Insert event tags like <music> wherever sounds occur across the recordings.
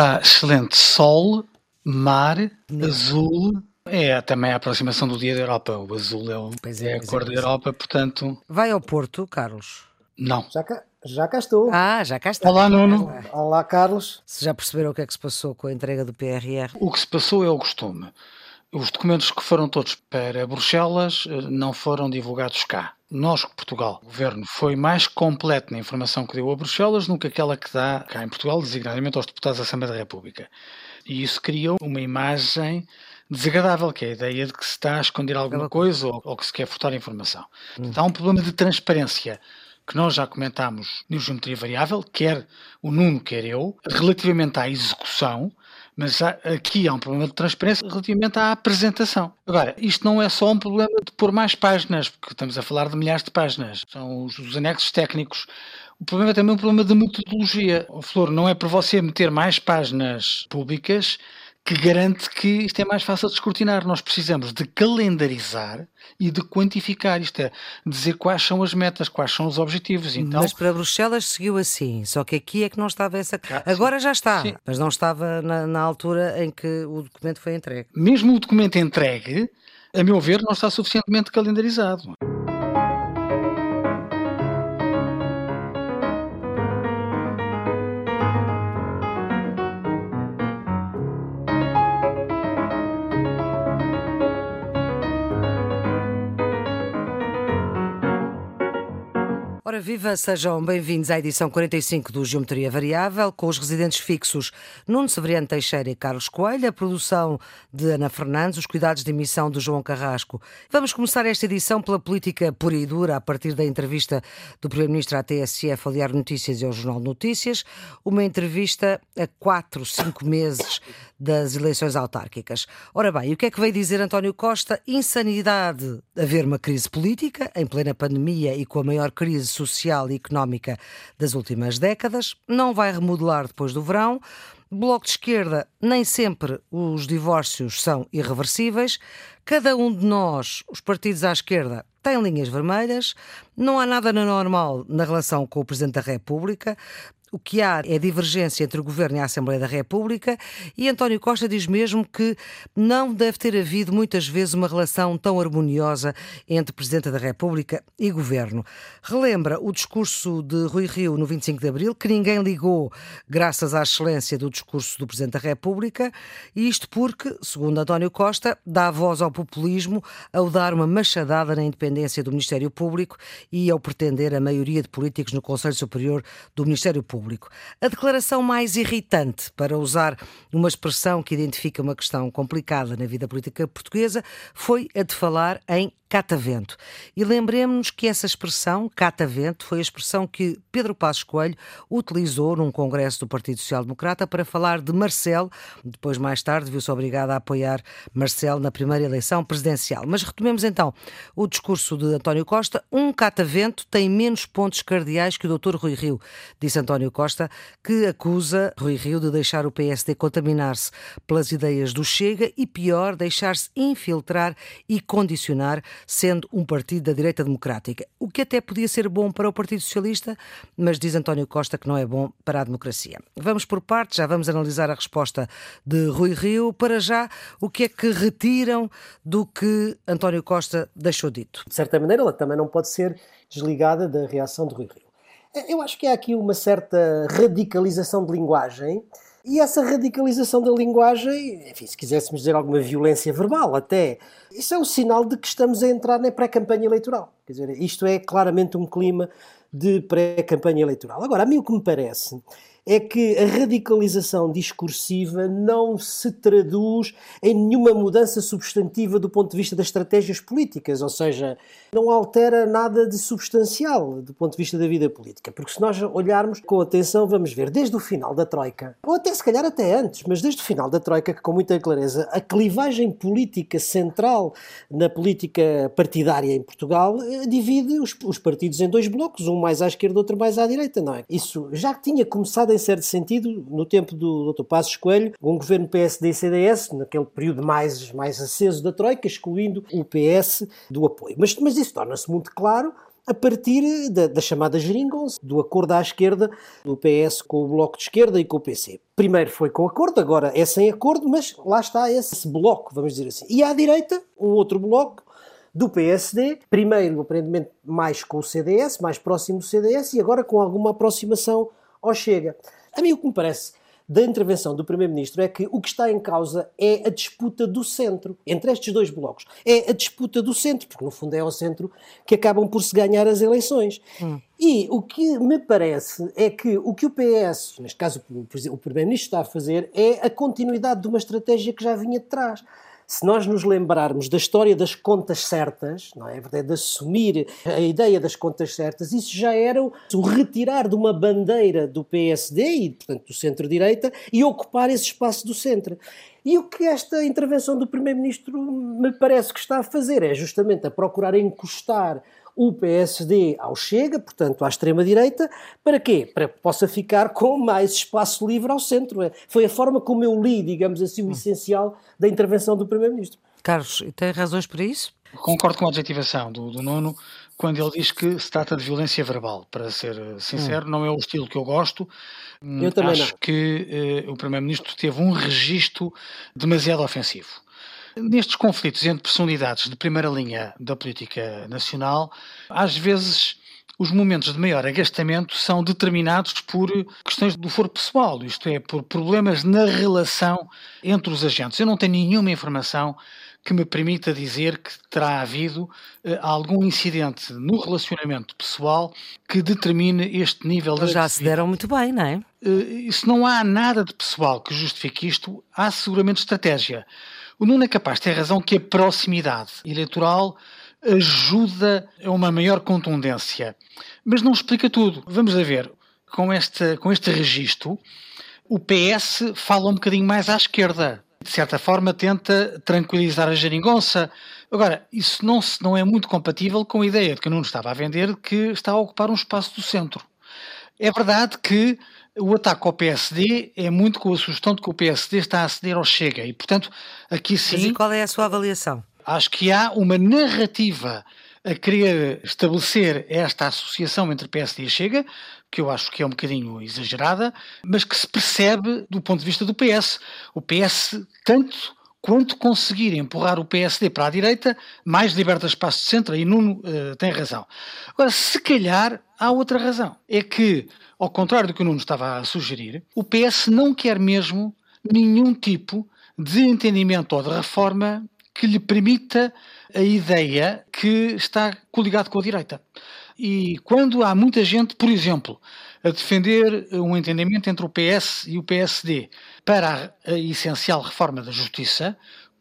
está excelente sol, mar, azul. É também a aproximação do dia da Europa. O azul é, o, é, é, a pois é, cor da pois é. Europa, portanto, Vai ao Porto, Carlos. não. Já cá, já cá estou. Ah, já cá está. Olá, Nuno. Olá, Carlos. Se já perceberam o que é que se passou com a entrega do PRR? O que se passou é o costume. Os documentos que foram todos para Bruxelas eh, não foram divulgados cá. Nós, Portugal, o governo foi mais completo na informação que deu a Bruxelas do que aquela que dá cá em Portugal, designadamente aos deputados da Assembleia da República. E isso criou uma imagem desagradável, que é a ideia de que se está a esconder alguma coisa ou, ou que se quer furtar informação. Portanto, há um problema de transparência que nós já comentámos no Geometria Variável, quer o Nuno, quer eu, relativamente à execução, mas há- aqui há um problema de transparência relativamente à apresentação. Agora, isto não é só um problema de pôr mais páginas, porque estamos a falar de milhares de páginas. São os, os anexos técnicos. O problema é também um problema de metodologia. O Flor, não é por você meter mais páginas públicas que garante que isto é mais fácil de escrutinar. Nós precisamos de calendarizar e de quantificar. Isto é, dizer quais são as metas, quais são os objetivos. Então, Mas para Bruxelas seguiu assim, só que aqui é que não estava essa. Cá, Agora já está, Sim. mas não estava na, na altura em que o documento foi entregue. mesmo o documento entregue, a meu ver, não está suficientemente calendarizado. Viva, sejam bem-vindos à edição 45 do Geometria Variável, com os residentes fixos Nuno Severiano Teixeira e Carlos Coelho, a produção de Ana Fernandes, os cuidados de emissão de João Carrasco. Vamos começar esta edição pela política pura e dura, a partir da entrevista do Primeiro-Ministro à TSF, ao Diário Notícias e ao Jornal de Notícias, uma entrevista a quatro, cinco meses das eleições autárquicas. Ora bem, o que é que veio dizer António Costa? Insanidade haver uma crise política, em plena pandemia e com a maior crise social e económica das últimas décadas, não vai remodelar depois do verão. Bloco de esquerda, nem sempre os divórcios são irreversíveis. Cada um de nós, os partidos à esquerda, tem linhas vermelhas. Não há nada normal na relação com o Presidente da República. O que há é divergência entre o Governo e a Assembleia da República e António Costa diz mesmo que não deve ter havido muitas vezes uma relação tão harmoniosa entre Presidente da República e Governo. Relembra o discurso de Rui Rio no 25 de Abril, que ninguém ligou graças à excelência do discurso do Presidente da República, e isto porque, segundo António Costa, dá voz ao populismo ao dar uma machadada na independência do Ministério Público e ao pretender a maioria de políticos no Conselho Superior do Ministério Público. A declaração mais irritante, para usar uma expressão que identifica uma questão complicada na vida política portuguesa, foi a de falar em catavento. E lembremos-nos que essa expressão, catavento, foi a expressão que Pedro Passos Coelho utilizou num congresso do Partido Social Democrata para falar de Marcelo, depois mais tarde viu-se obrigado a apoiar Marcelo na primeira eleição presidencial. Mas retomemos então o discurso de António Costa. Um catavento tem menos pontos cardeais que o Dr. Rui Rio, disse António Costa, que acusa Rui Rio de deixar o PSD contaminar-se pelas ideias do Chega e, pior, deixar-se infiltrar e condicionar, sendo um partido da direita democrática. O que até podia ser bom para o Partido Socialista, mas diz António Costa que não é bom para a democracia. Vamos por partes, já vamos analisar a resposta de Rui Rio. Para já, o que é que retiram do que António Costa deixou dito? De certa maneira, ela também não pode ser desligada da reação de Rui Rio. Eu acho que há aqui uma certa radicalização de linguagem e essa radicalização da linguagem, enfim, se quiséssemos dizer alguma violência verbal até, isso é um sinal de que estamos a entrar na pré-campanha eleitoral. Quer dizer, isto é claramente um clima de pré-campanha eleitoral. Agora, a mim o que me parece é que a radicalização discursiva não se traduz em nenhuma mudança substantiva do ponto de vista das estratégias políticas, ou seja, não altera nada de substancial do ponto de vista da vida política. Porque se nós olharmos com atenção, vamos ver desde o final da Troika, ou até se calhar até antes, mas desde o final da Troika, que com muita clareza, a clivagem política central na política partidária em Portugal eh, divide os, os partidos em dois blocos, um mais à esquerda, outro mais à direita, não é? Isso já tinha começado em certo sentido no tempo do Dr. Passos Coelho, um governo PSD e CDS, naquele período mais, mais aceso da Troika, excluindo o PS do apoio. Mas, mas isso torna-se muito claro a partir da, da chamada geringonça, do acordo à esquerda, do PS com o Bloco de Esquerda e com o PC. Primeiro foi com acordo, agora é sem acordo, mas lá está esse, esse bloco, vamos dizer assim. E à direita, um outro bloco, do PSD, primeiro aparentemente mais com o CDS, mais próximo do CDS e agora com alguma aproximação ao Chega. A mim o que me parece da intervenção do Primeiro-Ministro é que o que está em causa é a disputa do centro, entre estes dois blocos. É a disputa do centro, porque no fundo é ao centro que acabam por se ganhar as eleições. Hum. E o que me parece é que o que o PS, neste caso o Primeiro-Ministro está a fazer, é a continuidade de uma estratégia que já vinha de trás se nós nos lembrarmos da história das contas certas, não é? é verdade, de assumir a ideia das contas certas, isso já era o retirar de uma bandeira do PSD e, portanto, do centro-direita e ocupar esse espaço do centro. E o que esta intervenção do Primeiro-Ministro me parece que está a fazer é justamente a procurar encostar o PSD ao Chega, portanto à extrema-direita, para quê? Para que possa ficar com mais espaço livre ao centro. É, foi a forma como eu li, digamos assim, o hum. essencial da intervenção do Primeiro-Ministro. Carlos, tem razões para isso? Concordo com a adjetivação do, do Nuno quando ele diz que se trata de violência verbal. Para ser sincero, hum. não é o estilo que eu gosto. Eu também Acho não. que eh, o Primeiro-Ministro teve um registro demasiado ofensivo. Nestes conflitos entre personalidades de primeira linha da política nacional, às vezes os momentos de maior agastamento são determinados por questões do foro pessoal, isto é, por problemas na relação entre os agentes. Eu não tenho nenhuma informação que me permita dizer que terá havido uh, algum incidente no relacionamento pessoal que determine este nível de. Já se deram muito bem, não é? Uh, se não há nada de pessoal que justifique isto, há seguramente estratégia. O Nuno é capaz de ter razão que a proximidade eleitoral ajuda a uma maior contundência, mas não explica tudo. Vamos ver, com este, com este registro, o PS fala um bocadinho mais à esquerda. De certa forma, tenta tranquilizar a geringonça. Agora, isso não, não é muito compatível com a ideia de que o Nuno estava a vender que está a ocupar um espaço do centro. É verdade que o ataque ao PSD é muito com a sugestão de que o PSD está a ceder ao Chega e, portanto, aqui sim. Mas e qual é a sua avaliação? Acho que há uma narrativa a querer estabelecer esta associação entre PSD e Chega, que eu acho que é um bocadinho exagerada, mas que se percebe do ponto de vista do PS. O PS, tanto quanto conseguir empurrar o PSD para a direita, mais liberta espaço de centro, e Nuno uh, tem razão. Agora, se calhar há outra razão. É que, ao contrário do que o Nuno estava a sugerir, o PS não quer mesmo nenhum tipo de entendimento ou de reforma que lhe permita a ideia que está coligado com a direita. E quando há muita gente, por exemplo, a defender um entendimento entre o PS e o PSD para a, essencial reforma da justiça,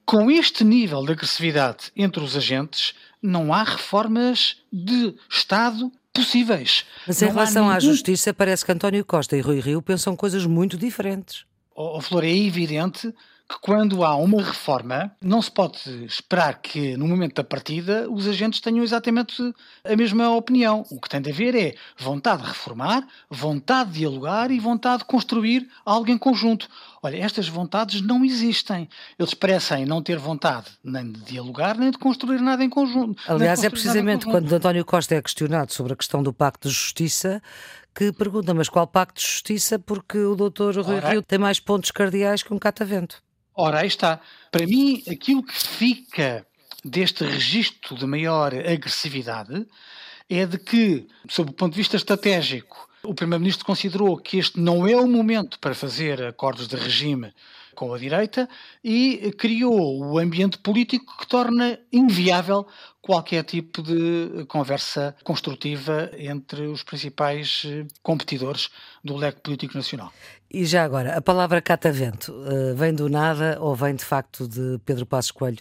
com este nível de agressividade entre os agentes, não há reformas de Estado possíveis. Mas em não relação nenhum... à justiça, parece que António Costa e Rui Rio pensam coisas muito diferentes. Oh, oh, Flor, é evidente que quando há uma reforma, não se pode esperar que no momento da partida os agentes tenham exatamente a mesma opinião. O que tem de haver é vontade de reformar, vontade de dialogar e vontade de construir algo em conjunto. Olha, estas vontades não existem. Eles parecem não ter vontade nem de dialogar, nem de construir nada em conjunto. Aliás, é precisamente quando António Costa é questionado sobre a questão do Pacto de Justiça que pergunta, mas qual Pacto de Justiça? Porque o doutor Rui Rio tem mais pontos cardeais que um catavento. Ora, aí está. Para mim, aquilo que fica deste registro de maior agressividade é de que, sob o ponto de vista estratégico, o Primeiro-Ministro considerou que este não é o momento para fazer acordos de regime com a direita e criou o ambiente político que torna inviável qualquer tipo de conversa construtiva entre os principais eh, competidores do leque político nacional. E já agora, a palavra catavento uh, vem do nada ou vem de facto de Pedro Passos Coelho?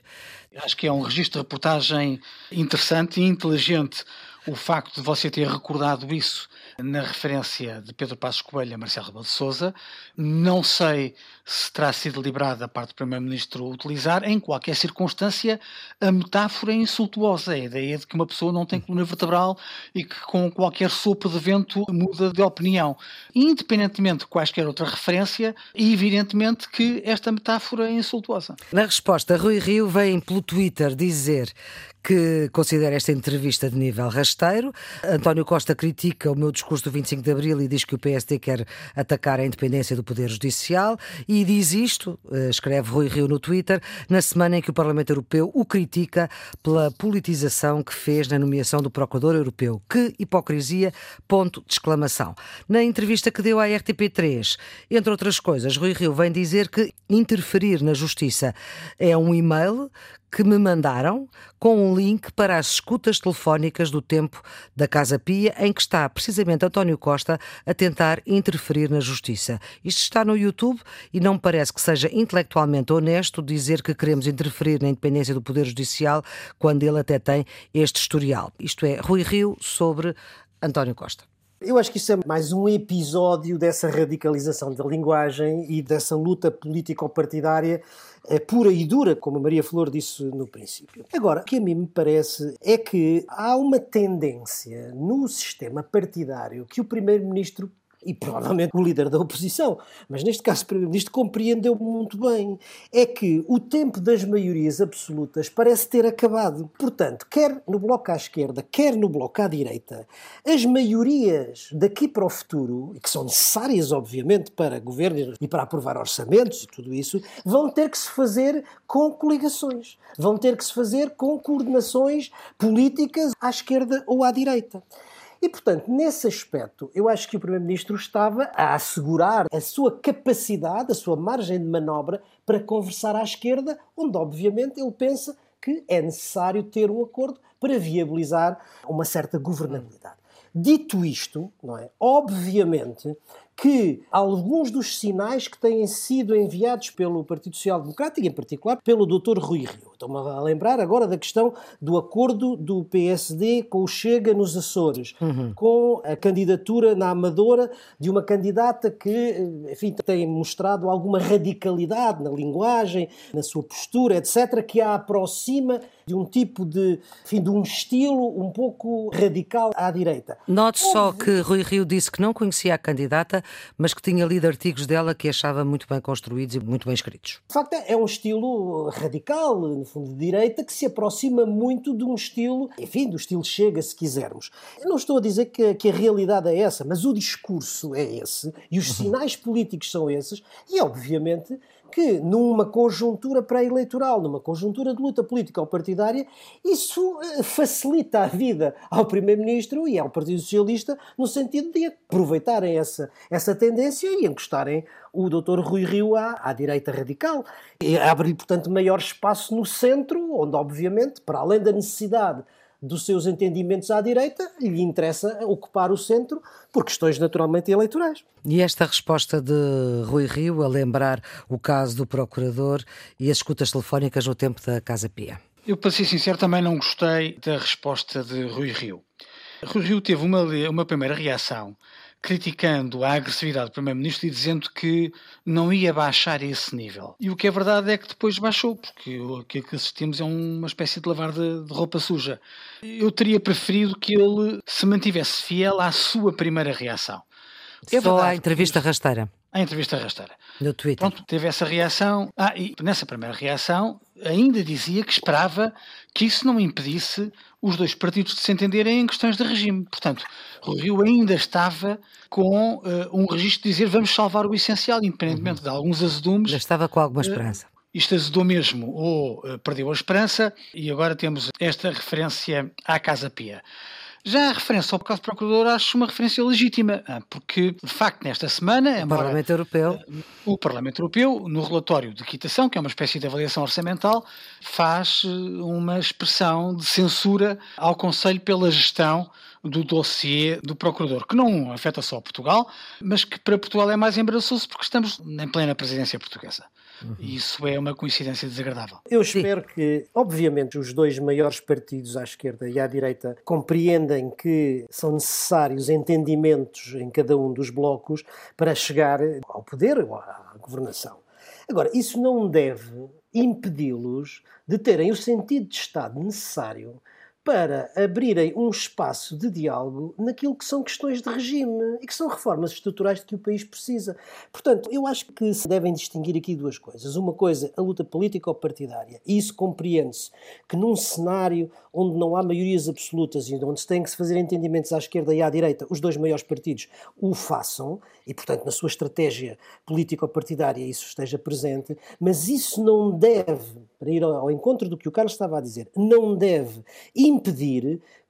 Acho que é um registro de reportagem interessante e inteligente o facto de você ter recordado isso na referência de Pedro Passos Coelho a Marcelo Rebelo de Sousa, não sei se terá sido deliberado da parte do Primeiro-Ministro utilizar, em qualquer circunstância, a metáfora insultuosa, a ideia de que uma pessoa não tem coluna vertebral e que com qualquer sopro de vento muda de opinião. independentemente de quaisquer outra referência, evidentemente que esta metáfora é insultuosa. Na resposta, Rui Rio vem pelo Twitter dizer que considera esta entrevista de nível rasteiro. António Costa critica o meu discurso do 25 de Abril e diz que o PSD quer atacar a independência do Poder Judicial e diz isto, eh, escreve Rui Rio no Twitter, na semana em que o Parlamento Europeu o critica pela politização que fez na nomeação do Procurador Europeu. Que hipocrisia, ponto de exclamação. Na entrevista que deu à RTP3, entre outras coisas, Rui Rio vem dizer que interferir na justiça é um e-mail que me mandaram com um link para as escutas telefónicas do tempo da Casa Pia, em que está precisamente António Costa a tentar interferir na justiça. Isto está no YouTube e não me parece que seja intelectualmente honesto dizer que queremos interferir na independência do Poder Judicial quando ele até tem este historial. Isto é, Rui Rio sobre António Costa. Eu acho que isso é mais um episódio dessa radicalização da linguagem e dessa luta político-partidária é pura e dura, como a Maria Flor disse no princípio. Agora, o que a mim me parece é que há uma tendência no sistema partidário que o Primeiro-Ministro e provavelmente o líder da oposição, mas neste caso o Primeiro-Ministro compreendeu muito bem, é que o tempo das maiorias absolutas parece ter acabado. Portanto, quer no bloco à esquerda, quer no bloco à direita, as maiorias daqui para o futuro, e que são necessárias, obviamente, para governos e para aprovar orçamentos e tudo isso, vão ter que se fazer com coligações, vão ter que se fazer com coordenações políticas à esquerda ou à direita. E, portanto, nesse aspecto, eu acho que o Primeiro-Ministro estava a assegurar a sua capacidade, a sua margem de manobra para conversar à esquerda, onde, obviamente, ele pensa que é necessário ter um acordo para viabilizar uma certa governabilidade. Dito isto, não é? Obviamente que alguns dos sinais que têm sido enviados pelo Partido Social Democrático, em particular pelo Dr. Rui Rio. Estou-me a lembrar agora da questão do acordo do PSD com o Chega nos Açores, uhum. com a candidatura na Amadora de uma candidata que, enfim, tem mostrado alguma radicalidade na linguagem, na sua postura, etc., que a aproxima de um tipo de, enfim, de um estilo um pouco radical à direita. Note só que Rui Rio disse que não conhecia a candidata, mas que tinha lido artigos dela que achava muito bem construídos e muito bem escritos. De facto, é um estilo radical, fundo, de direita, que se aproxima muito de um estilo, enfim, do estilo Chega, se quisermos. Eu não estou a dizer que, que a realidade é essa, mas o discurso é esse e os uhum. sinais políticos são esses, e obviamente que numa conjuntura pré-eleitoral, numa conjuntura de luta política ou partidária, isso eh, facilita a vida ao Primeiro-Ministro e ao Partido Socialista no sentido de aproveitarem essa, essa tendência e encostarem o Dr. Rui Rio à, à direita radical. E abre, portanto, maior espaço no centro, onde, obviamente, para além da necessidade dos seus entendimentos à direita, lhe interessa ocupar o centro por questões naturalmente eleitorais. E esta resposta de Rui Rio a lembrar o caso do procurador e as escutas telefónicas no tempo da Casa Pia? Eu, para ser sincero, também não gostei da resposta de Rui Rio. Rui Rio teve uma, uma primeira reação criticando a agressividade do Primeiro-Ministro e dizendo que não ia baixar esse nível. E o que é verdade é que depois baixou, porque o que assistimos é uma espécie de lavar de, de roupa suja. Eu teria preferido que ele se mantivesse fiel à sua primeira reação. É Só a entrevista rasteira. A entrevista rasteira. No Twitter. Pronto, teve essa reação. Ah, e nessa primeira reação ainda dizia que esperava que isso não impedisse os dois partidos de se entenderem em questões de regime. Portanto, o Rio ainda estava com uh, um registro de dizer vamos salvar o essencial, independentemente uhum. de alguns azedumes. Já estava com alguma esperança. Uh, isto azedou mesmo ou uh, perdeu a esperança e agora temos esta referência à Casa Pia. Já a referência ao caso do Procurador acho uma referência legítima, ah, porque, de facto, nesta semana... O Parlamento Europeu... O Parlamento Europeu, no relatório de quitação, que é uma espécie de avaliação orçamental, faz eh, uma expressão de censura ao Conselho pela gestão do dossiê do Procurador, que não afeta só Portugal, mas que para Portugal é mais embaraçoso porque estamos em plena presidência portuguesa. Uhum. Isso é uma coincidência desagradável. Eu espero Sim. que, obviamente, os dois maiores partidos à esquerda e à direita compreendem que são necessários entendimentos em cada um dos blocos para chegar ao poder ou à governação. Agora, isso não deve impedi-los de terem o sentido de Estado necessário para abrirem um espaço de diálogo naquilo que são questões de regime e que são reformas estruturais de que o país precisa. Portanto, eu acho que se devem distinguir aqui duas coisas. Uma coisa, a luta política ou partidária. E isso compreende-se que num cenário onde não há maiorias absolutas e onde se tem que se fazer entendimentos à esquerda e à direita, os dois maiores partidos o façam, e portanto na sua estratégia político-partidária isso esteja presente, mas isso não deve, para ir ao encontro do que o Carlos estava a dizer, não deve impedir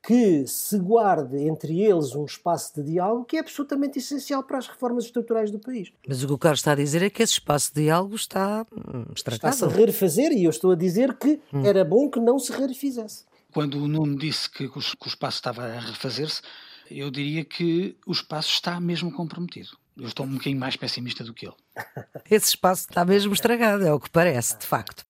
que se guarde entre eles um espaço de diálogo que é absolutamente essencial para as reformas estruturais do país. Mas o que o Carlos está a dizer é que esse espaço de diálogo está hum, estragado. Está-se a refazer e eu estou a dizer que hum. era bom que não se refizesse. Quando o Nuno disse que o, que o espaço estava a refazer-se, eu diria que o espaço está mesmo comprometido. Eu estou um bocadinho mais pessimista do que ele. Esse espaço está mesmo estragado, é o que parece, de facto.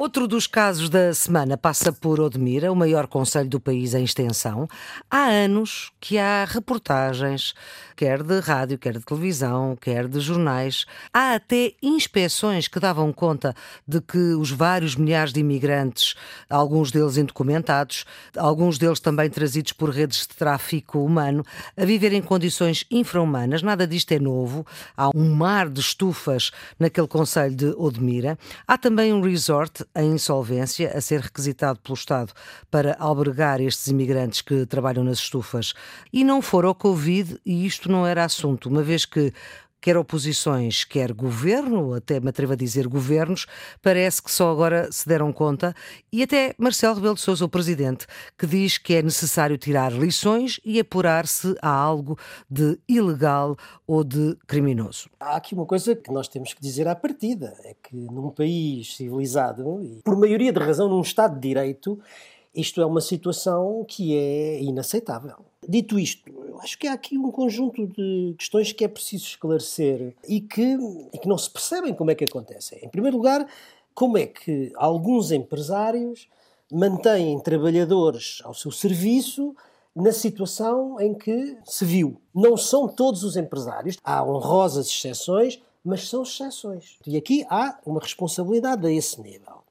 Outro dos casos da semana passa por Odmira, o maior conselho do país em extensão. Há anos que há reportagens, quer de rádio, quer de televisão, quer de jornais. Há até inspeções que davam conta de que os vários milhares de imigrantes, alguns deles indocumentados, alguns deles também trazidos por redes de tráfico humano, a viver em condições infra-humanas. Nada disto é novo. Há um mar de estufas naquele conselho de Odmira. Há também um resort em insolvência, a ser requisitado pelo Estado para albergar estes imigrantes que trabalham nas estufas. E não for ao Covid, e isto não era assunto, uma vez que quer oposições, quer governo, até me atrevo a dizer governos, parece que só agora se deram conta, e até Marcelo Rebelo de Sousa, o presidente, que diz que é necessário tirar lições e apurar-se a algo de ilegal ou de criminoso. Há aqui uma coisa que nós temos que dizer à partida, é que num país civilizado, e por maioria de razão num Estado de Direito, isto é uma situação que é inaceitável. Dito isto, eu acho que há aqui um conjunto de questões que é preciso esclarecer e que, e que não se percebem como é que acontecem. Em primeiro lugar, como é que alguns empresários mantêm trabalhadores ao seu serviço na situação em que se viu. Não são todos os empresários, há honrosas exceções, mas são exceções. E aqui há uma responsabilidade a esse nível.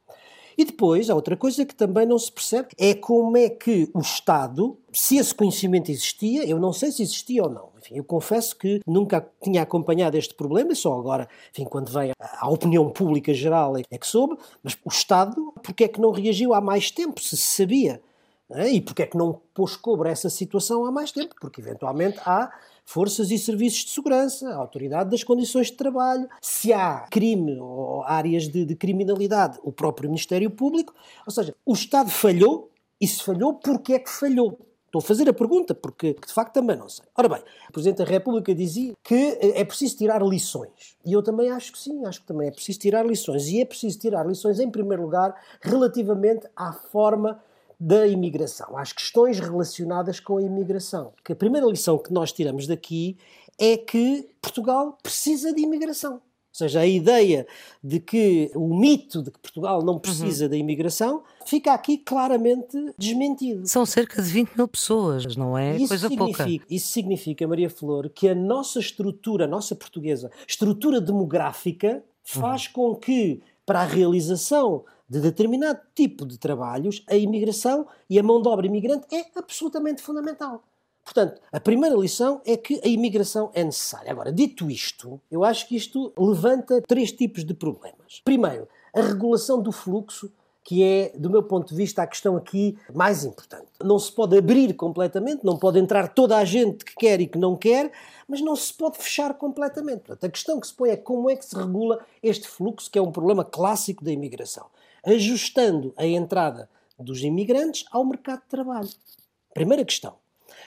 E depois, há outra coisa que também não se percebe, é como é que o Estado, se esse conhecimento existia, eu não sei se existia ou não, enfim, eu confesso que nunca tinha acompanhado este problema, só agora, enfim, quando vem à opinião pública geral é que soube, mas o Estado, porque é que não reagiu há mais tempo, se sabia? É? E porque é que não pôs cobra essa situação há mais tempo? Porque eventualmente há forças e serviços de segurança, a autoridade das condições de trabalho, se há crime ou áreas de, de criminalidade, o próprio Ministério Público. Ou seja, o Estado falhou e se falhou, porque é que falhou? Estou a fazer a pergunta porque de facto também não sei. Ora bem, o Presidente da República dizia que é preciso tirar lições. E eu também acho que sim, acho que também é preciso tirar lições. E é preciso tirar lições, em primeiro lugar, relativamente à forma da imigração, às questões relacionadas com a imigração. Que a primeira lição que nós tiramos daqui é que Portugal precisa de imigração. Ou seja, a ideia de que o mito de que Portugal não precisa uhum. da imigração fica aqui claramente desmentido. São cerca de 20 mil pessoas, não é isso coisa pouca. Isso significa, Maria Flor, que a nossa estrutura, a nossa portuguesa, estrutura demográfica, faz uhum. com que, para a realização de determinado tipo de trabalhos, a imigração e a mão de obra imigrante é absolutamente fundamental. Portanto, a primeira lição é que a imigração é necessária. Agora, dito isto, eu acho que isto levanta três tipos de problemas. Primeiro, a regulação do fluxo, que é, do meu ponto de vista, a questão aqui mais importante. Não se pode abrir completamente, não pode entrar toda a gente que quer e que não quer, mas não se pode fechar completamente. Portanto, a questão que se põe é como é que se regula este fluxo, que é um problema clássico da imigração ajustando a entrada dos imigrantes ao mercado de trabalho. Primeira questão.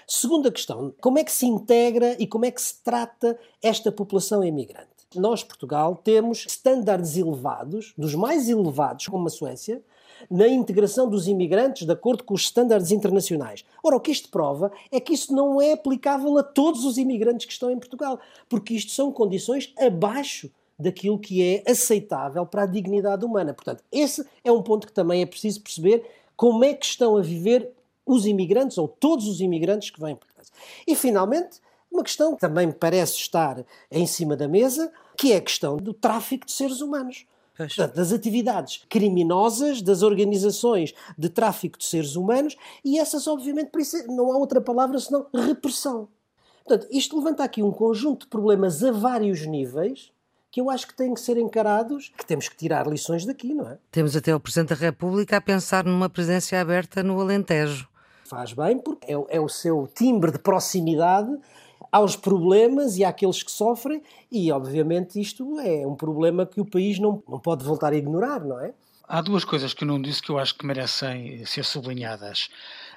Segunda questão, como é que se integra e como é que se trata esta população imigrante? Nós, Portugal, temos estándares elevados, dos mais elevados, como a Suécia, na integração dos imigrantes de acordo com os estándares internacionais. Ora, o que isto prova é que isso não é aplicável a todos os imigrantes que estão em Portugal, porque isto são condições abaixo daquilo que é aceitável para a dignidade humana. Portanto, esse é um ponto que também é preciso perceber como é que estão a viver os imigrantes ou todos os imigrantes que vêm para casa. E finalmente, uma questão que também parece estar em cima da mesa, que é a questão do tráfico de seres humanos. Portanto, das atividades criminosas, das organizações de tráfico de seres humanos, e essas, obviamente, isso não há outra palavra senão repressão. Portanto, isto levanta aqui um conjunto de problemas a vários níveis que eu acho que têm que ser encarados, que temos que tirar lições daqui, não é? Temos até o Presidente da República a pensar numa presença aberta no Alentejo. Faz bem, porque é, é o seu timbre de proximidade aos problemas e àqueles que sofrem, e obviamente isto é um problema que o país não, não pode voltar a ignorar, não é? Há duas coisas que eu não disse que eu acho que merecem ser sublinhadas.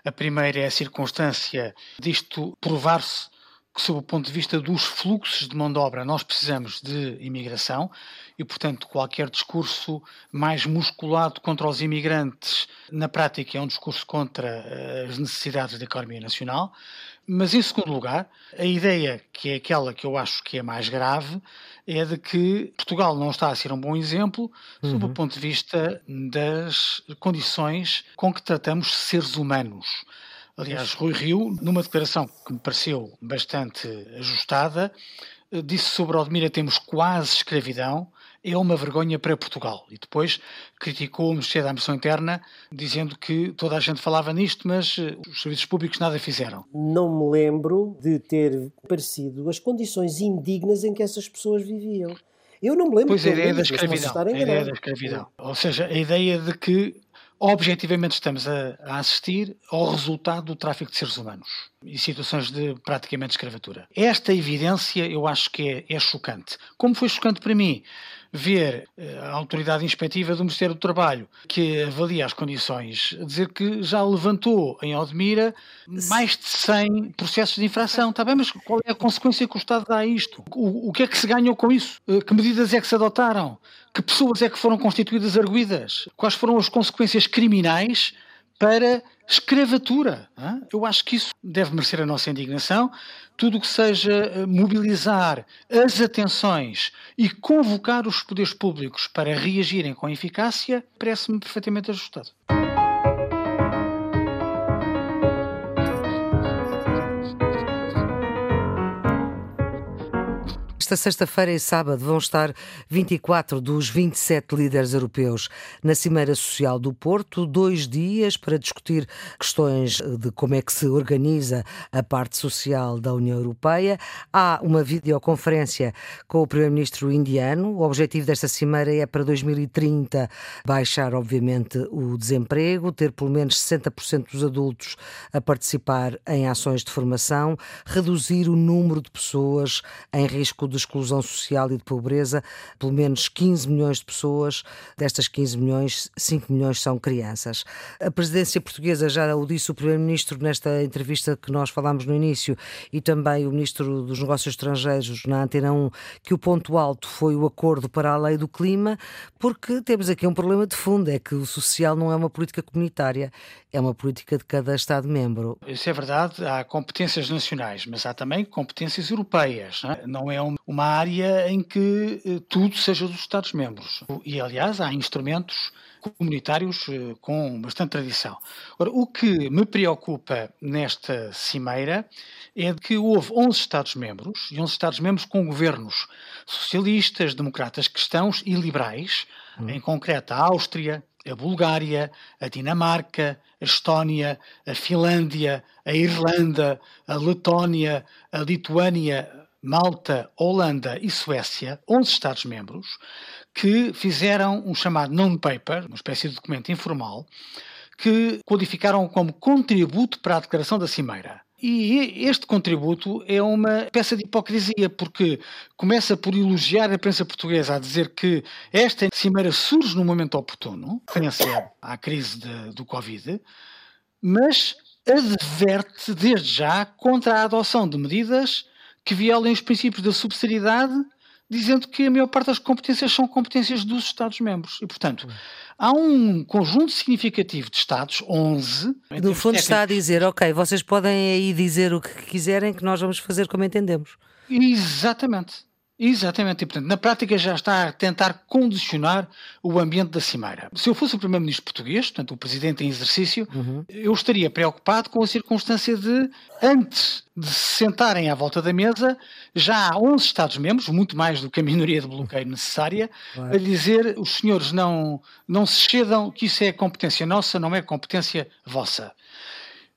A primeira é a circunstância disto provar-se que, sob o ponto de vista dos fluxos de mão de obra, nós precisamos de imigração e, portanto, qualquer discurso mais musculado contra os imigrantes, na prática, é um discurso contra eh, as necessidades da economia nacional. Mas, em segundo lugar, a ideia, que é aquela que eu acho que é mais grave, é de que Portugal não está a ser um bom exemplo uhum. sob o uhum. ponto de vista das condições com que tratamos seres humanos. Aliás, Rui Rio, numa declaração que me pareceu bastante ajustada, eh, disse sobre Odmira temos quase escravidão, é uma vergonha para Portugal. E depois criticou o Ministério da Administração Interna, dizendo que toda a gente falava nisto, mas eh, os serviços públicos nada fizeram. Não me lembro de ter parecido as condições indignas em que essas pessoas viviam. Eu não me lembro. Pois a ideia da escravidão. A ideia da escravidão. Ou seja, a ideia de que objetivamente estamos a, a, assistir ao resultado do tráfico de seres humanos e situações de praticamente escravatura. Esta evidência eu acho que é, é chocante. Como foi chocante para mim ver eh, a autoridade inspectiva do Ministério do Trabalho, que avalia as condições, dizer que já levantou em Odmira mais de 100 processos de infração. Está bem, mas qual é a consequência que o Estado dá a isto? O, o que é que se ganhou com isso? Eh, que medidas é que se adotaram? Que pessoas é que foram constituídas arguídas? Quais foram as consequências criminais para escravatura. Eu acho que isso deve merecer a nossa indignação. Tudo o que seja eh, mobilizar as atenções e convocar os poderes públicos para reagirem com eficácia parece-me perfeitamente ajustado. Esta sexta-feira e sábado vão estar 24 dos 27 líderes europeus na Cimeira Social do Porto, dois dias para discutir questões de como é que se organiza a parte social da União Europeia. Há uma videoconferência com o Primeiro-Ministro indiano. O objetivo desta cimeira é para 2030 baixar, obviamente, o desemprego, ter pelo menos 60% dos adultos a participar em ações de formação, reduzir o número de pessoas em risco de exclusão social e de pobreza, pelo menos 15 milhões de pessoas, destas 15 milhões, 5 milhões são crianças. A presidência portuguesa, já o disse o Primeiro-Ministro nesta entrevista que nós falámos no início, e também o Ministro dos Negócios Estrangeiros na Antena 1, que o ponto alto foi o acordo para a lei do clima, porque temos aqui um problema de fundo, é que o social não é uma política comunitária, é uma política de cada Estado-membro. Isso é verdade, há competências nacionais, mas há também competências europeias. Não é, não é uma área em que eh, tudo seja dos Estados-membros. E, aliás, há instrumentos comunitários eh, com bastante tradição. Ora, o que me preocupa nesta cimeira é que houve 11 Estados-membros, e 11 Estados-membros com governos socialistas, democratas cristãos e liberais, hum. em concreto a Áustria, a Bulgária, a Dinamarca, a Estónia, a Finlândia, a Irlanda, a Letónia, a Lituânia, Malta, Holanda e Suécia, 11 Estados-membros, que fizeram um chamado non-paper, uma espécie de documento informal, que codificaram como contributo para a declaração da Cimeira. E este contributo é uma peça de hipocrisia, porque começa por elogiar a imprensa portuguesa a dizer que esta cimeira surge no momento oportuno, referência à crise de, do Covid, mas adverte desde já contra a adoção de medidas que violem os princípios da subsidiariedade, dizendo que a maior parte das competências são competências dos Estados-membros. E, portanto, há um conjunto significativo de Estados, 11. No fundo, está a dizer, ok, vocês podem aí dizer o que quiserem, que nós vamos fazer como entendemos. Exatamente. Exatamente, e portanto, na prática já está a tentar condicionar o ambiente da Cimeira. Se eu fosse o Primeiro-Ministro português, portanto, o Presidente em exercício, uhum. eu estaria preocupado com a circunstância de, antes de se sentarem à volta da mesa, já há 11 Estados-membros, muito mais do que a minoria de bloqueio necessária, a dizer os senhores não, não se cedam, que isso é competência nossa, não é competência vossa.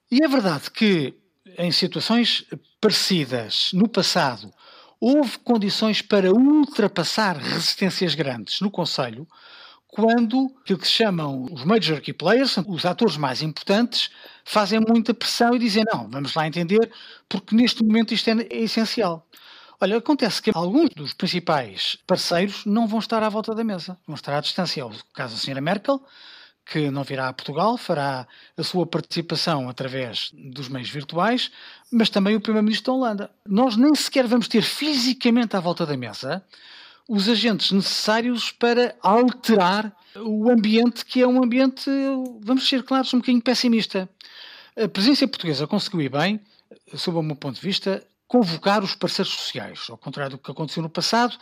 E é verdade que em situações parecidas no passado houve condições para ultrapassar resistências grandes no Conselho quando aquilo que se chamam os major key players, os atores mais importantes, fazem muita pressão e dizem não, vamos lá entender, porque neste momento isto é, é essencial. Olha, acontece que alguns dos principais parceiros não vão estar à volta da mesa, vão estar à distância. É o caso da Sra. Merkel, que não virá a Portugal, fará a sua participação através dos meios virtuais, mas também o Primeiro-Ministro da Holanda. Nós nem sequer vamos ter fisicamente à volta da mesa os agentes necessários para alterar o ambiente, que é um ambiente, vamos ser claros, um bocadinho pessimista. A presidência portuguesa conseguiu ir bem, sob o meu ponto de vista, convocar os parceiros sociais, ao contrário do que aconteceu no passado,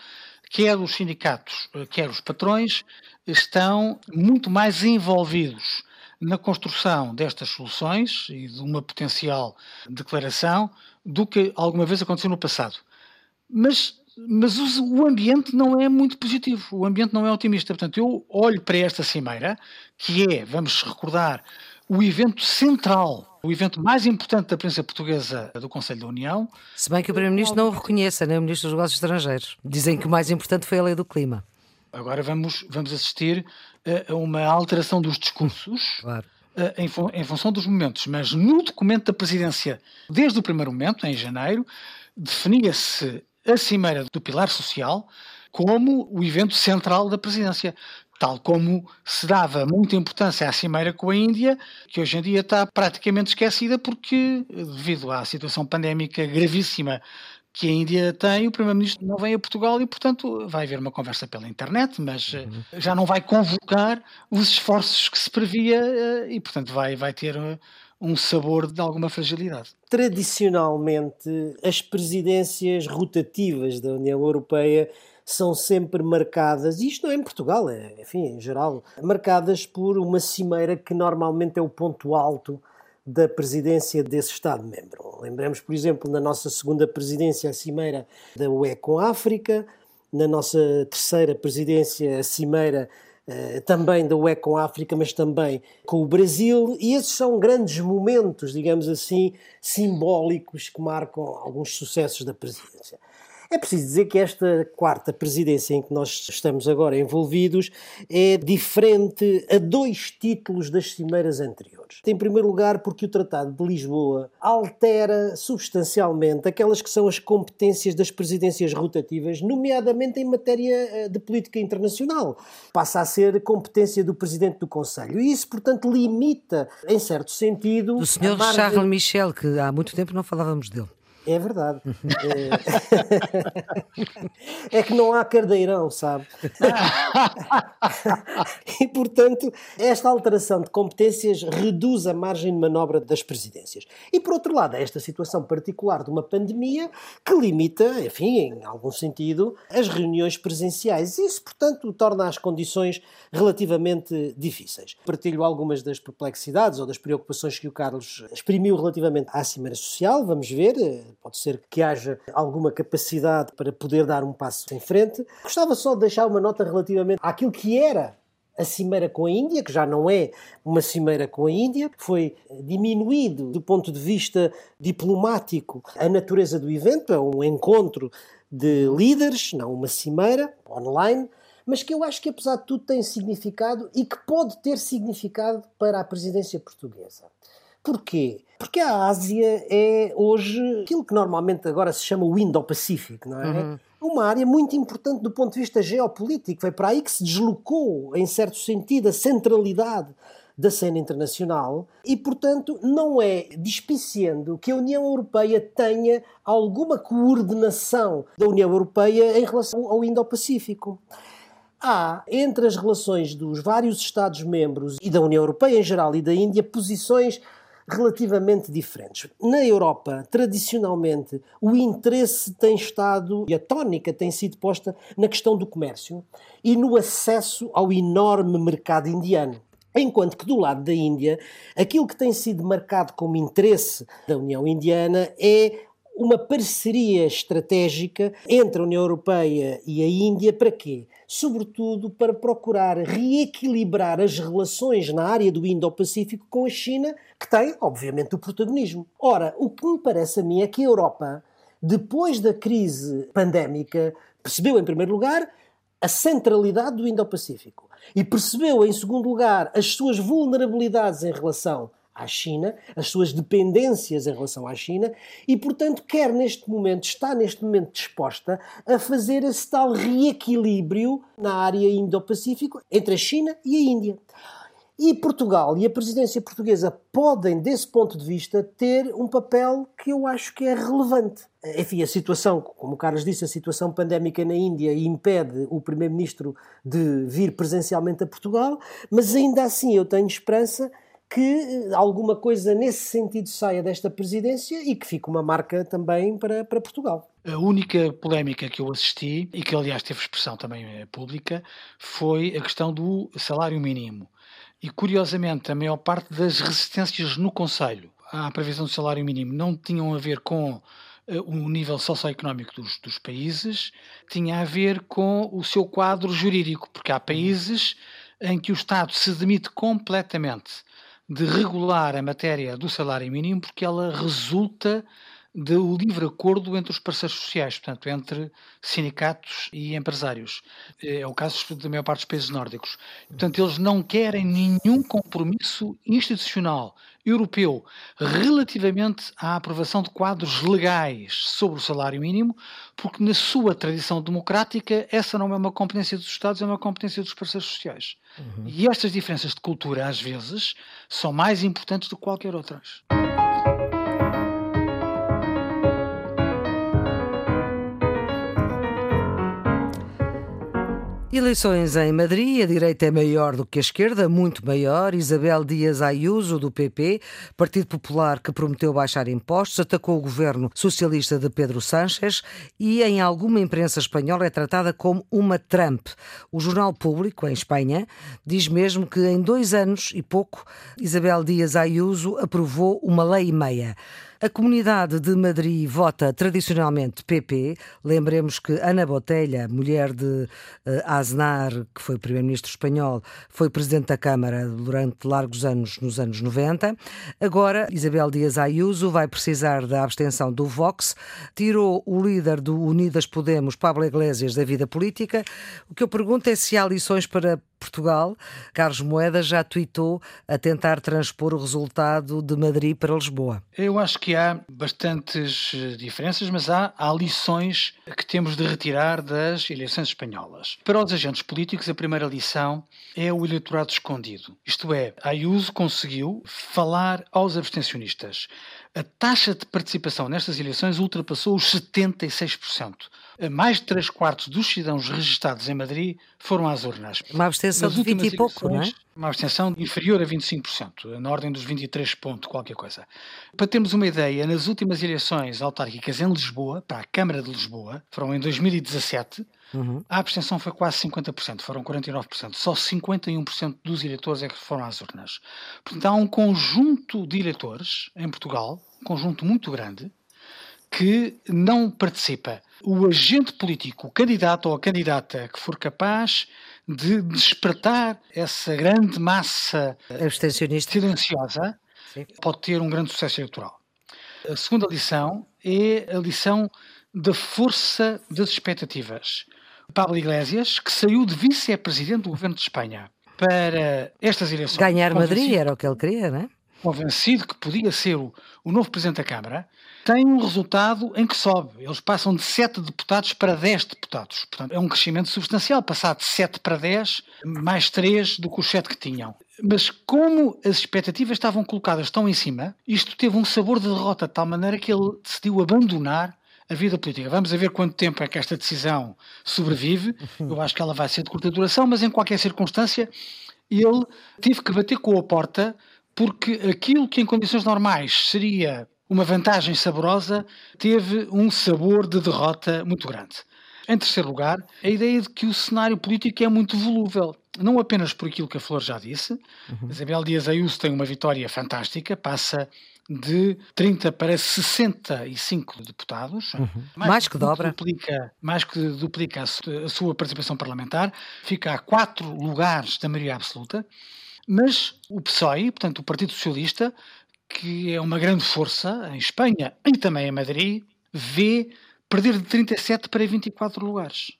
quer os sindicatos, quer os patrões, estão muito mais envolvidos na construção destas soluções e de uma potencial declaração do que alguma vez aconteceu no passado. Mas, mas o ambiente não é muito positivo, o ambiente não é otimista. Portanto, eu olho para esta cimeira, que é, vamos recordar, o evento central, o evento mais importante da prensa portuguesa do Conselho da União. Se bem que o Primeiro-Ministro não o reconheça, nem o Ministro dos Negócios Estrangeiros. Dizem que o mais importante foi a lei do clima. Agora vamos, vamos assistir a uma alteração dos discursos. Claro. Em, em, função dos momentos, mas no documento da presidência, desde o primeiro momento, em janeiro, definia-se a Cimeira do Pilar Social como o evento central da presidência. Tal como se dava muita importância à Cimeira com a Índia, que hoje em dia está praticamente esquecida porque, devido à situação pandémica gravíssima que a Índia tem, o Primeiro-Ministro não vem a Portugal e, portanto, vai haver uma conversa pela internet, mas eh, uhum. já não vai convocar os esforços que se previa eh, e, portanto, vai, vai ter eh, um sabor de alguma fragilidade. Tradicionalmente, as presidências rotativas da União Europeia são sempre marcadas, e isto não é em Portugal, é, enfim, em geral, marcadas por uma cimeira que normalmente é o ponto alto da presidência desse Estado-membro. Lembremos, por exemplo, na nossa segunda presidência, a cimeira da UE com a África, na nossa terceira presidência, a cimeira eh, também da UE com a África, mas também com o Brasil, e esses são grandes momentos, digamos assim, simbólicos que marcam alguns sucessos da presidência. É preciso dizer que esta quarta presidência em que nós estamos agora envolvidos é diferente a dois títulos das cimeiras anteriores. Em primeiro lugar, porque o Tratado de Lisboa altera substancialmente aquelas que são as competências das presidências rotativas, nomeadamente em matéria eh, de política internacional. Passa a ser competência do Presidente do Conselho. E isso, portanto, limita, em certo sentido. Do Sr. Margem... Charles Michel, que há muito tempo não falávamos dele. É verdade. é... <laughs> é que não há cardeirão, sabe? e, portanto, esta alteração de competências reduz a margem de manobra das presidências. E, por outro lado, é esta situação particular de uma pandemia que limita, enfim, em algum sentido, as reuniões presenciais. Isso, portanto, torna as condições relativamente difíceis. Partilho algumas das perplexidades ou das preocupações que o Carlos exprimiu relativamente à Cimeira Social. Vamos ver pode ser que haja alguma capacidade para poder dar um passo em frente. Gostava só de deixar uma nota relativamente àquilo que era a cimeira com a Índia, que já não é uma cimeira com a Índia, foi diminuído do ponto de vista diplomático a natureza do evento, é um encontro de líderes, não uma cimeira online, mas que eu acho que apesar de tudo tem significado e que pode ter significado para a presidência portuguesa. Porquê? Porque a Ásia é hoje aquilo que normalmente agora se chama o Indo-Pacífico, não é? Uhum. Uma área muito importante do ponto de vista geopolítico. Foi para aí que se deslocou, em certo sentido, a centralidade da cena internacional e, portanto, não é despiciando que a União Europeia tenha alguma coordenação da União Europeia em relação ao Indo-Pacífico. Há, entre as relações dos vários Estados-membros e da União Europeia em geral e da Índia, posições relativamente diferentes. Na Europa, tradicionalmente, o interesse tem estado e a tónica tem sido posta na questão do comércio e no acesso ao enorme mercado indiano. Enquanto que do lado da Índia, aquilo que tem sido marcado como interesse da União Indiana é uma parceria estratégica entre a União Europeia e a Índia para quê? Sobretudo para procurar reequilibrar as relações na área do Indo-Pacífico com a China, que tem, obviamente, o protagonismo. Ora, o que me parece a mim é que a Europa, depois da crise pandémica, percebeu, em primeiro lugar, a centralidade do Indo-Pacífico e percebeu, em segundo lugar, as suas vulnerabilidades em relação à China, as suas dependências em relação à China e, portanto, quer neste momento, está neste momento disposta a fazer esse tal reequilíbrio na área Indo-Pacífico entre a China e a Índia. E Portugal e a presidência portuguesa podem, desse ponto de vista, ter um papel que eu acho que é relevante. Enfim, a situação, como o Carlos disse, a situação pandémica na Índia impede o primeiro-ministro de vir presencialmente a Portugal, mas ainda assim eu tenho esperança que eh, alguma coisa nesse sentido saia desta presidência e que fique uma marca também para, para Portugal. A única polémica que eu assisti, e que aliás teve expressão também eh, pública, foi a questão do salário mínimo. E curiosamente, a maior parte das resistências no Conselho à previsão do salário mínimo não tinham a ver com uh, o nível socioeconómico dos, dos países, tinha a ver com o seu quadro jurídico, porque há países em que o Estado se demite completamente de regular a matéria do salário mínimo porque ela resulta do livre acordo entre os parceiros sociais, portanto, entre sindicatos e empresários. É o caso da maior parte dos países nórdicos. Portanto, eles não querem nenhum compromisso institucional europeu relativamente à aprovação de quadros legais sobre o salário mínimo, porque na sua tradição democrática essa não é uma competência dos Estados, é uma competência dos parceiros sociais. Uhum. E estas diferenças de cultura, às vezes, são mais importantes do que qualquer outras. Eleições em Madrid, a direita é maior do que a esquerda, muito maior. Isabel Dias Ayuso, do PP, Partido Popular, que prometeu baixar impostos, atacou o governo socialista de Pedro Sánchez e, em alguma imprensa espanhola, é tratada como uma Trump. O Jornal Público, em Espanha, diz mesmo que em dois anos e pouco, Isabel Dias Ayuso aprovou uma lei e meia. A comunidade de Madrid vota tradicionalmente PP. Lembremos que Ana Botelha, mulher de uh, Aznar, que foi primeiro-ministro espanhol, foi presidente da Câmara durante largos anos, nos anos 90. Agora, Isabel Dias Ayuso vai precisar da abstenção do Vox, tirou o líder do Unidas Podemos, Pablo Iglesias, da vida política. O que eu pergunto é se há lições para Portugal, Carlos Moedas já tweetou a tentar transpor o resultado de Madrid para Lisboa. Eu acho que há bastantes eh, diferenças, mas há, há lições que temos de retirar das eleições espanholas. Para os agentes políticos, a primeira lição é o eleitorado escondido. Isto é, Ayuso conseguiu falar aos abstencionistas. A taxa de participação nestas eleições ultrapassou os 76%. Mais de 3 quartos dos cidadãos registados em Madrid foram às urnas. Uma abstenção de 20 e pouco, não é? Uma abstenção inferior a 25%, na ordem dos 23 pontos, qualquer coisa. Para termos uma ideia, nas últimas eleições autárquicas em Lisboa, para a Câmara de Lisboa, foram em 2017, uhum. a abstenção foi quase 50%, foram 49%. Só 51% dos eleitores é que foram às urnas. Portanto, há um conjunto de eleitores em Portugal, um conjunto muito grande, que não participa. O agente político, o candidato ou a candidata que for capaz de despertar essa grande massa silenciosa pode ter um grande sucesso eleitoral. A segunda lição é a lição da força das expectativas. Pablo Iglesias, que saiu de vice-presidente do governo de Espanha para estas eleições. Ganhar Madrid era o que ele queria, não é? Convencido que podia ser o, o novo presidente da Câmara, tem um resultado em que sobe. Eles passam de 7 deputados para 10 deputados. Portanto, é um crescimento substancial, passar de 7 para 10, mais 3 do que os 7 que tinham. Mas como as expectativas estavam colocadas tão em cima, isto teve um sabor de derrota de tal maneira que ele decidiu abandonar a vida política. Vamos ver quanto tempo é que esta decisão sobrevive. Eu acho que ela vai ser de curta duração, mas em qualquer circunstância ele teve que bater com a porta porque aquilo que em condições normais seria uma vantagem saborosa teve um sabor de derrota muito grande. Em terceiro lugar, a ideia de que o cenário político é muito volúvel. Não apenas por aquilo que a Flor já disse. Uhum. Isabel Dias Ayuso tem uma vitória fantástica, passa de 30 para 65 deputados. Uhum. Mais, mais, que dobra. Duplica, mais que duplica a sua participação parlamentar. Fica a quatro lugares da maioria absoluta. Mas o PSOE, portanto o Partido Socialista, que é uma grande força em Espanha e também em Madrid, vê perder de 37 para 24 lugares.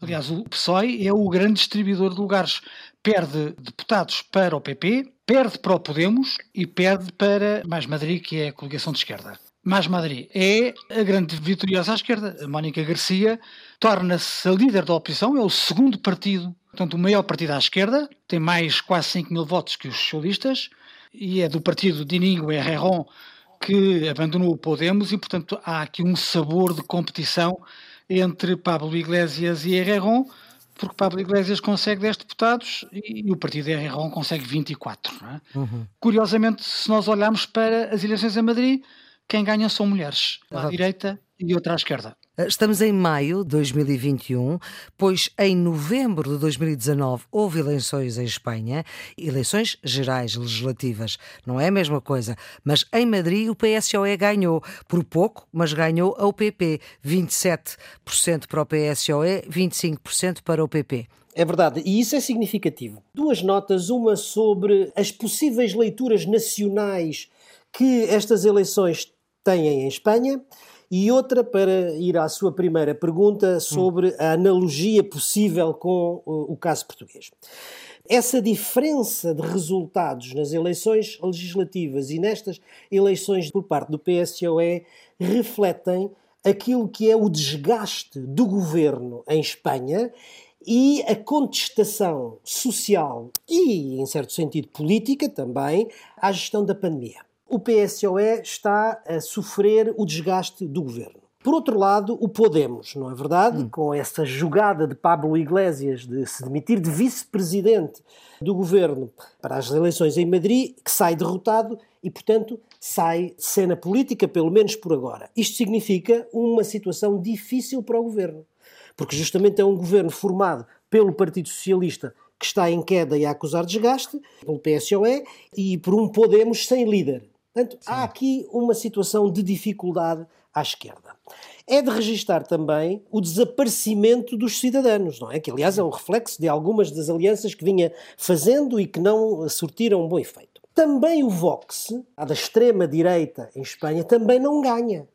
Aliás, o PSOE é o grande distribuidor de lugares. Perde deputados para o PP, perde para o Podemos e perde para Mais Madrid, que é a coligação de esquerda. Mais Madrid é a grande vitoriosa à esquerda. A Mónica Garcia torna-se a líder da oposição, é o segundo partido, portanto, o maior partido à esquerda, tem mais quase 5 mil votos que os socialistas, e é do partido de Inigo Errejón, que abandonou o Podemos, e, portanto, há aqui um sabor de competição entre Pablo Iglesias e Errejón, porque Pablo Iglesias consegue 10 deputados e o partido de Errejón consegue 24. É? Uhum. Curiosamente, se nós olharmos para as eleições em Madrid, quem ganha são mulheres, à direita e outra à esquerda. Estamos em maio de 2021, pois em novembro de 2019 houve eleições em Espanha, eleições gerais legislativas. Não é a mesma coisa, mas em Madrid o PSOE ganhou, por pouco, mas ganhou ao PP. 27% para o PSOE, 25% para o PP. É verdade, e isso é significativo. Duas notas, uma sobre as possíveis leituras nacionais que estas eleições têm em Espanha e outra para ir à sua primeira pergunta sobre a analogia possível com o caso português. Essa diferença de resultados nas eleições legislativas e nestas eleições por parte do PSOE refletem aquilo que é o desgaste do governo em Espanha e a contestação social e, em certo sentido, política também à gestão da pandemia o PSOE está a sofrer o desgaste do governo. Por outro lado, o Podemos, não é verdade? Hum. Com essa jogada de Pablo Iglesias de se demitir de vice-presidente do governo para as eleições em Madrid, que sai derrotado e, portanto, sai de cena política, pelo menos por agora. Isto significa uma situação difícil para o governo, porque justamente é um governo formado pelo Partido Socialista que está em queda e a acusar desgaste, pelo PSOE, e por um Podemos sem líder. Portanto, Sim. há aqui uma situação de dificuldade à esquerda. É de registar também o desaparecimento dos cidadãos, não é? Que, aliás, é um reflexo de algumas das alianças que vinha fazendo e que não surtiram um bom efeito. Também o Vox, a da extrema-direita em Espanha, também não ganha.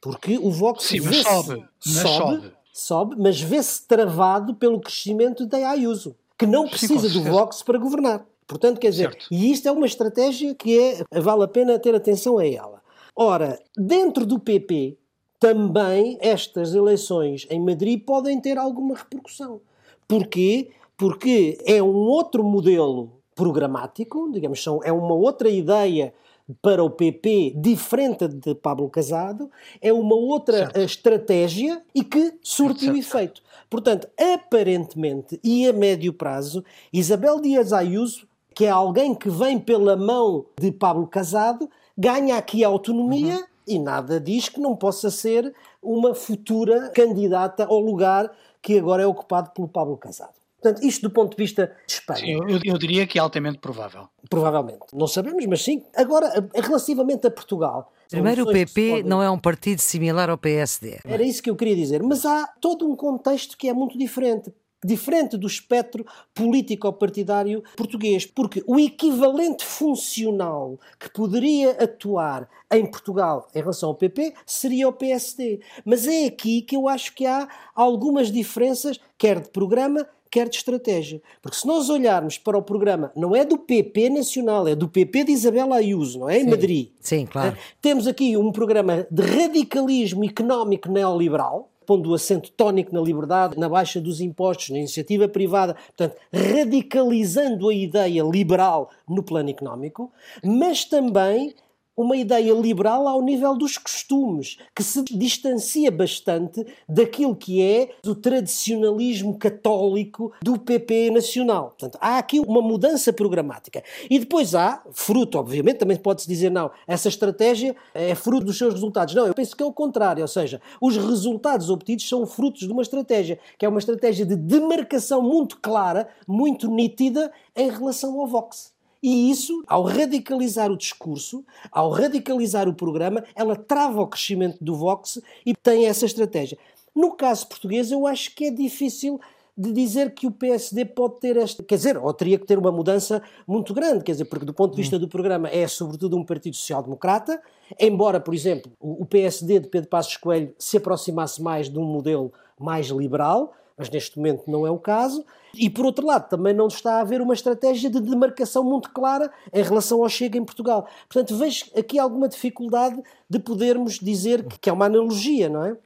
Porque o Vox Sim, mas sobe, mas sobe, sobe, sobe, mas vê-se travado pelo crescimento da Ayuso, que não precisa Sim, do Vox para governar. Portanto, quer dizer, certo. e isto é uma estratégia que é, vale a pena ter atenção a ela. Ora, dentro do PP, também estas eleições em Madrid podem ter alguma repercussão. Porquê? Porque é um outro modelo programático, digamos, são, é uma outra ideia para o PP diferente de Pablo Casado, é uma outra certo. estratégia e que surte o efeito. Portanto, aparentemente e a médio prazo, Isabel Dias Ayuso que é alguém que vem pela mão de Pablo Casado, ganha aqui autonomia uhum. e nada diz que não possa ser uma futura candidata ao lugar que agora é ocupado pelo Pablo Casado. Portanto, isto do ponto de vista de Espanha. Sim, eu, eu, diria que é altamente provável. Provavelmente. Não sabemos, mas sim. Agora, relativamente a Portugal. Primeiro, o PP podem... não é um partido similar ao PSD. Era isso que eu queria dizer. Mas há todo um contexto que é muito diferente diferente do espectro político-partidário português, porque o equivalente funcional que poderia atuar em Portugal em relação ao PP seria o PSD. Mas é aqui que eu acho que há algumas diferenças, quer de programa, quer de estratégia. Porque se nós olharmos para o programa, não é do PP nacional, é do PP de Isabela Ayuso, não é? Em Sim. Madrid. Sim, claro. Temos aqui um programa de radicalismo económico neoliberal, pondo o acento tónico na liberdade, na baixa dos impostos, na iniciativa privada, portanto, radicalizando a ideia liberal no plano económico, mas também uma ideia liberal ao nível dos costumes, que se distancia bastante daquilo que é o tradicionalismo católico do PP nacional. Portanto, há aqui uma mudança programática. E depois há, fruto, obviamente, também pode-se dizer, não, essa estratégia é fruto dos seus resultados. Não, eu penso que é o contrário, ou seja, os resultados obtidos são frutos de uma estratégia, que é uma estratégia de demarcação muito clara, muito nítida em relação ao Vox. E isso, ao radicalizar o discurso, ao radicalizar o programa, ela trava o crescimento do Vox e tem essa estratégia. No caso português, eu acho que é difícil de dizer que o PSD pode ter esta. Quer dizer, ou teria que ter uma mudança muito grande, quer dizer, porque do ponto de vista do programa é sobretudo um partido social-democrata, embora, por exemplo, o PSD de Pedro Passos Coelho se aproximasse mais de um modelo mais liberal, mas neste momento não é o caso. E por outro lado, também não está a haver uma estratégia de demarcação muito clara em relação ao Chega em Portugal. Portanto, vejo aqui alguma dificuldade de podermos dizer que é uma analogia, não é?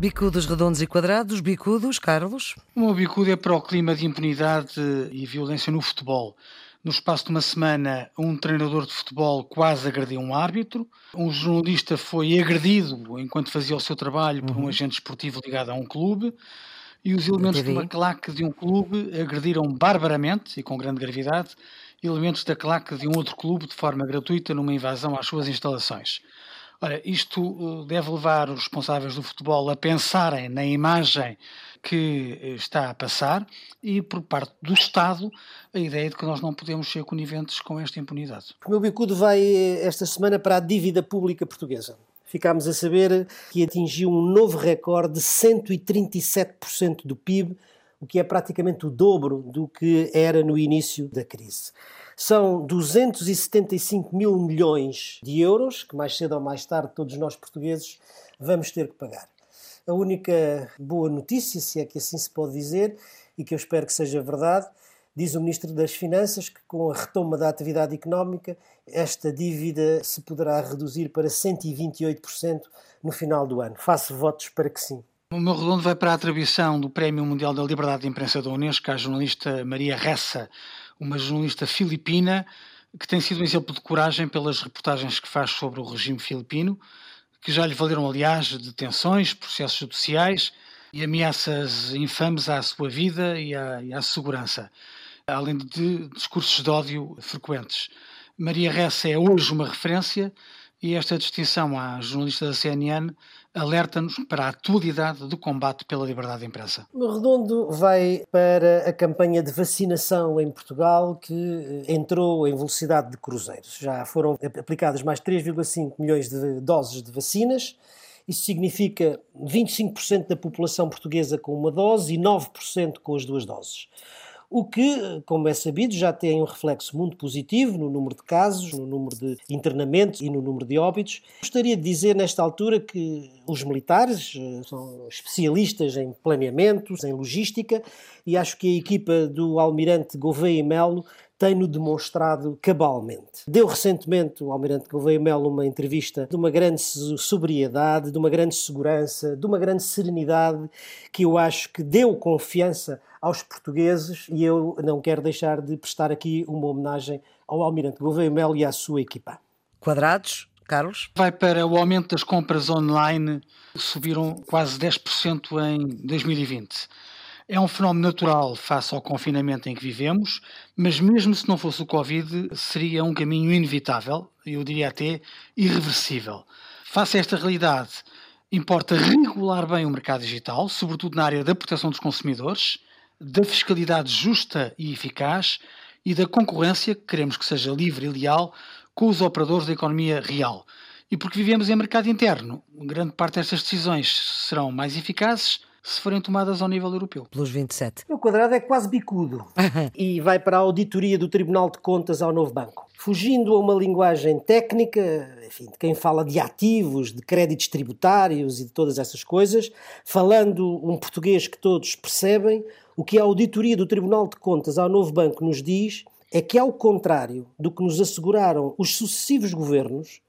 Bicudos redondos e quadrados, bicudos, Carlos? O meu bicudo é para o clima de impunidade e violência no futebol. No espaço de uma semana, um treinador de futebol quase agrediu um árbitro. Um jornalista foi agredido enquanto fazia o seu trabalho por um uhum. agente esportivo ligado a um clube. E os elementos de uma claque de um clube agrediram barbaramente e com grande gravidade elementos da claque de um outro clube de forma gratuita numa invasão às suas instalações. Ora, isto uh, deve levar os responsáveis do futebol a pensarem na imagem que está a passar e, por parte do Estado, a ideia de que nós não podemos ser coniventes com esta impunidade. O meu bicudo vai esta semana para a dívida pública portuguesa. Ficámos a saber que atingiu um novo recorde de 137% do PIB, o que é praticamente o dobro do que era no início da crise. São 275 mil milhões de euros, que mais cedo ou mais tarde todos nós portugueses vamos ter que pagar. A única boa notícia, se é que assim se pode dizer, e que eu espero que seja verdade, diz o Ministro das Finanças que com a retoma da atividade económica, esta dívida se poderá reduzir para 128% no final do ano. Faço votos para que sim. O meu redondo vai para a atribuição do Prémio Mundial da Liberdade de Imprensa da Unesco à jornalista Maria Ressa, uma jornalista filipina que tem sido um exemplo de coragem pelas reportagens que faz sobre o regime filipino que já lhe valeram, aliás, detenções, processos judiciais e ameaças infames à sua vida e à, e à segurança, além de discursos de ódio frequentes. Maria Ressa é hoje uma referência e esta distinção à jornalista da CNN alerta-nos para a atualidade do combate pela liberdade de imprensa. Redondo vai para a campanha de vacinação em Portugal que entrou em velocidade de cruzeiros. Já foram aplicadas mais 3,5 milhões de doses de vacinas. Isso significa 25% da população portuguesa com uma dose e 9% com as duas doses o que, como é sabido, já tem um reflexo muito positivo no número de casos, no número de internamentos e no número de óbitos. Gostaria de dizer nesta altura que os militares eh, são especialistas em planeamento, em logística, e acho que a equipa do almirante Gouveia Melo tem-no demonstrado cabalmente. Deu recentemente o Almirante Gouveia Melo uma entrevista de uma grande sobriedade, de uma grande segurança, de uma grande serenidade, que eu acho que deu confiança aos portugueses e eu não quero deixar de prestar aqui uma homenagem ao Almirante Gouveia Melo e à sua equipa. Quadrados, Carlos? Vai para o aumento das compras online, subiram quase 10% em 2020. É um fenómeno natural face ao confinamento em que vivemos, mas mesmo se não fosse o Covid, seria um caminho inevitável, eu diria até irreversível. Face a esta realidade, importa regular bem o mercado digital, sobretudo na área da proteção dos consumidores, da fiscalidade justa e eficaz e da concorrência, que queremos que seja livre e leal, com os operadores da economia real. E porque vivemos em mercado interno, grande parte destas decisões serão mais eficazes se forem tomadas ao nível europeu. Pelos 27. O quadrado é quase bicudo <laughs> e vai para a auditoria do Tribunal de Contas ao novo banco. Fugindo a uma linguagem técnica, enfim, de quem fala de ativos, de créditos tributários e de todas essas coisas, falando um português que todos percebem, o que a auditoria do Tribunal de Contas ao novo banco nos diz é que, ao contrário do que nos asseguraram os sucessivos governos,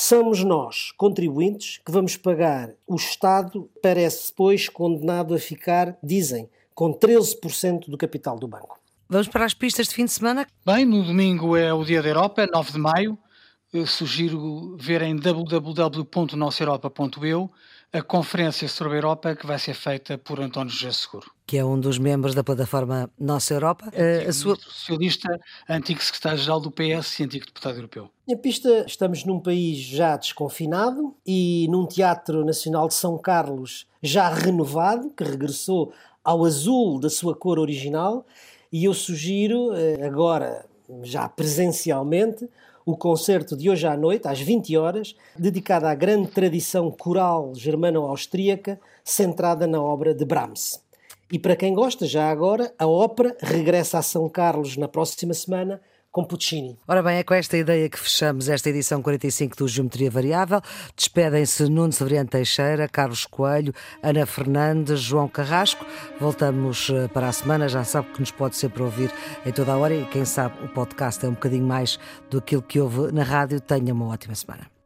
somos nós, contribuintes, que vamos pagar. O Estado parece, pois, condenado a ficar, dizem, com 13% do capital do banco. Vamos para as pistas de fim de semana? Bem, no domingo é o Dia da Europa, 9 de maio. Eu sugiro ver em www.nossaeuropa.eu a conferência sobre a Europa que vai ser feita por António José Seguro. Que é um dos membros da plataforma Nossa Europa. É, a sua... socialista, antigo secretário-geral do PS e antigo deputado europeu. Em pista, estamos num país já desconfinado e num Teatro Nacional de São Carlos já renovado, que regressou ao azul da sua cor original e eu sugiro, eh, agora já presencialmente, o concerto de hoje à noite, às 20 horas, dedicado à grande tradição coral germano-austríaca, centrada na obra de Brahms. E para quem gosta, já agora, a ópera regressa a São Carlos na próxima semana com Puccini. Ora bem, é com esta ideia que fechamos esta edição 45 do Geometria Variável. Despedem-se Nuno Severiano Teixeira, Carlos Coelho, Ana Fernandes, João Carrasco. Voltamos eh, para a semana. Já sabe que nos pode sempre ouvir em toda a hora e quem sabe o podcast é um bocadinho mais do que que houve na rádio. Tenha uma ótima semana.